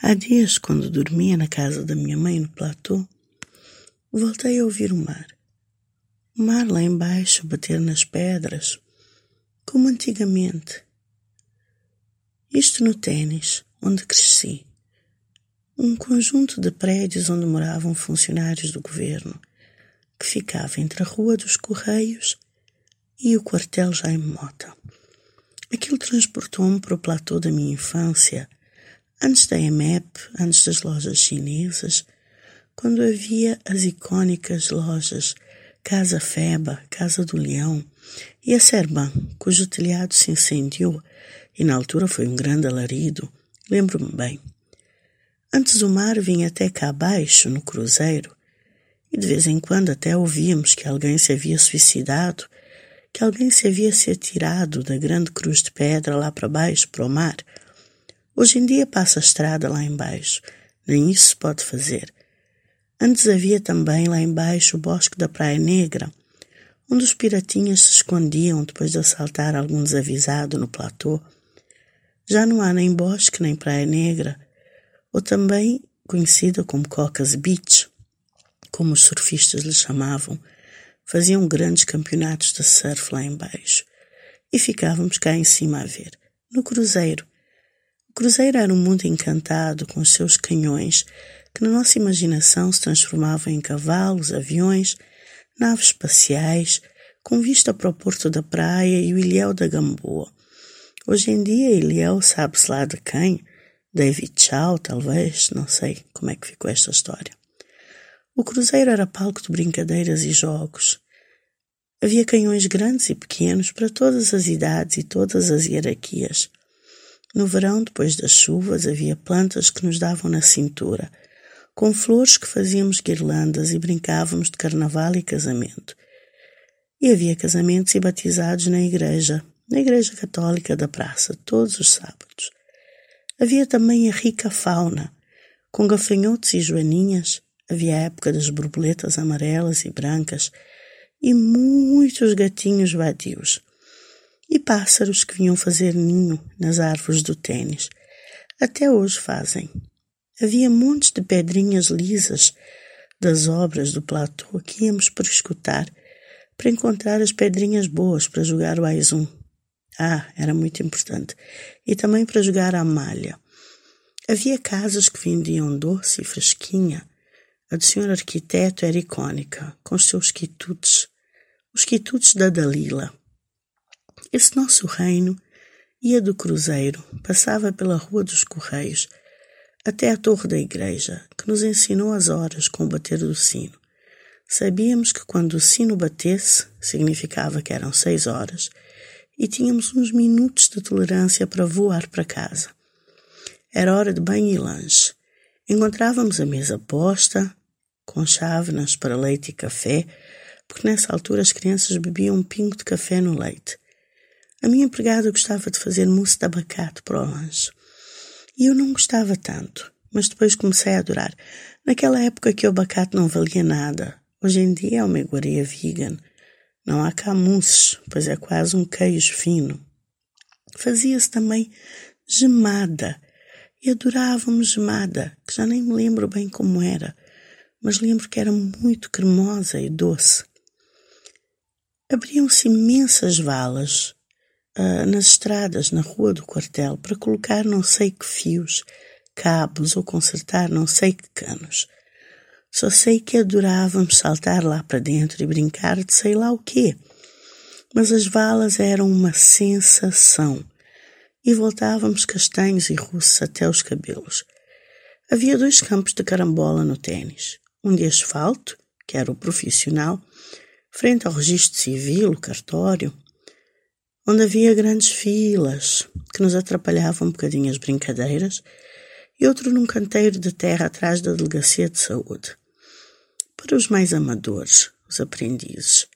Há dias, quando dormia na casa da minha mãe no platô, voltei a ouvir o mar. O mar lá embaixo bater nas pedras, como antigamente. Isto no tênis, onde cresci. Um conjunto de prédios onde moravam funcionários do governo, que ficava entre a Rua dos Correios e o quartel Jaime Mota. Aquilo transportou-me para o platô da minha infância, antes da EMEP, antes das lojas chinesas, quando havia as icônicas lojas Casa Feba, Casa do Leão e a Serban, cujo telhado se incendiou e na altura foi um grande alarido, lembro-me bem. Antes o mar vinha até cá abaixo, no cruzeiro, e de vez em quando até ouvíamos que alguém se havia suicidado, que alguém se havia se atirado da grande cruz de pedra lá para baixo, para o mar. Hoje em dia passa a estrada lá embaixo, nem isso se pode fazer. Antes havia também lá embaixo o bosque da Praia Negra, onde os piratinhas se escondiam depois de assaltar algum desavisado no platô. Já não há nem bosque nem Praia Negra, ou também conhecida como Cocas Beach, como os surfistas lhe chamavam, faziam grandes campeonatos de surf lá embaixo e ficávamos cá em cima a ver, no cruzeiro. O cruzeiro era um mundo encantado com os seus canhões que na nossa imaginação se transformavam em cavalos, aviões, naves espaciais, com vista para o Porto da Praia e o Ilhéu da Gamboa. Hoje em dia, Ilhéu sabe-se lá de quem? David Chow, talvez, não sei como é que ficou esta história. O cruzeiro era palco de brincadeiras e jogos. Havia canhões grandes e pequenos para todas as idades e todas as hierarquias. No verão, depois das chuvas, havia plantas que nos davam na cintura – com flores que fazíamos guirlandas e brincávamos de carnaval e casamento. E havia casamentos e batizados na igreja, na igreja católica da praça, todos os sábados. Havia também a rica fauna, com gafanhotos e joaninhas, havia a época das borboletas amarelas e brancas, e muitos gatinhos vadios. E pássaros que vinham fazer ninho nas árvores do tênis. Até hoje fazem. Havia montes de pedrinhas lisas das obras do platô que íamos para escutar, para encontrar as pedrinhas boas para jogar o Aizum. Ah, era muito importante. E também para jogar a malha. Havia casas que vendiam doce e fresquinha. A do senhor arquiteto era icônica, com os seus quitutes, os quitutes da Dalila. Esse nosso reino ia do cruzeiro, passava pela Rua dos Correios, até a torre da igreja, que nos ensinou as horas com o bater do sino. Sabíamos que quando o sino batesse, significava que eram seis horas, e tínhamos uns minutos de tolerância para voar para casa. Era hora de banho e lanche. Encontrávamos a mesa posta, com chávenas para leite e café, porque nessa altura as crianças bebiam um pingo de café no leite. A minha empregada gostava de fazer mousse de abacate para o lanche. E eu não gostava tanto, mas depois comecei a adorar. Naquela época que o abacate não valia nada. Hoje em dia é uma iguaria vegan. Não há camusses, pois é quase um queijo fino. Fazia-se também gemada. E adorávamos gemada, que já nem me lembro bem como era, mas lembro que era muito cremosa e doce. Abriam-se imensas valas, uh, nas estradas, na rua do quartel, para colocar não sei que fios, cabos ou consertar não sei que canos. Só sei que adorávamos saltar lá para dentro e brincar de sei lá o quê. Mas as valas eram uma sensação e voltávamos castanhos e russos até os cabelos. Havia dois campos de carambola no tênis. Um de asfalto, que era o profissional, frente ao registro civil, o cartório, onde havia grandes filas que nos atrapalhavam um bocadinho as brincadeiras, e outro num canteiro de terra atrás da delegacia de saúde. Para os mais amadores, os aprendizes.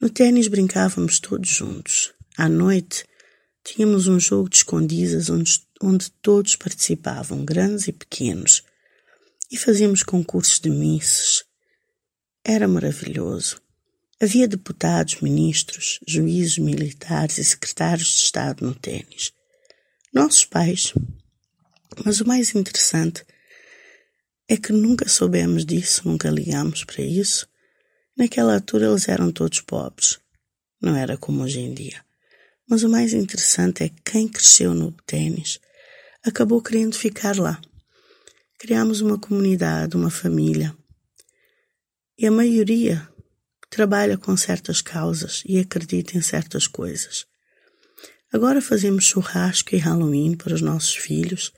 No ténis brincávamos todos juntos. À noite, tínhamos um jogo de escondidas onde, onde todos participavam, grandes e pequenos, e fazíamos concursos de misses. Era maravilhoso. Havia deputados, ministros, juízes militares e secretários de Estado no tênis. Nossos pais, Mas o mais interessante é que nunca soubemos disso, nunca ligamos para isso. Naquela altura eles eram todos pobres. Não era como hoje em dia. Mas o mais interessante é que quem cresceu no ténis acabou querendo ficar lá. Criamos uma comunidade, uma família. E a maioria trabalha com certas causas e acredita em certas coisas. Agora fazemos churrasco e Halloween para os nossos filhos,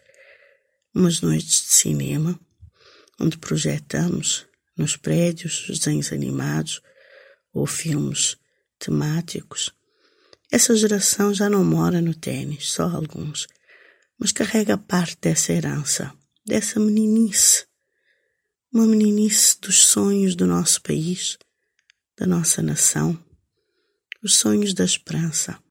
umas noites de cinema, onde projetamos nos prédios desenhos animados ou filmes temáticos. Essa geração já não mora no tênis, só alguns, mas carrega parte dessa herança, dessa meninice, uma meninice dos sonhos do nosso país da nossa nação, os sonhos da esperança.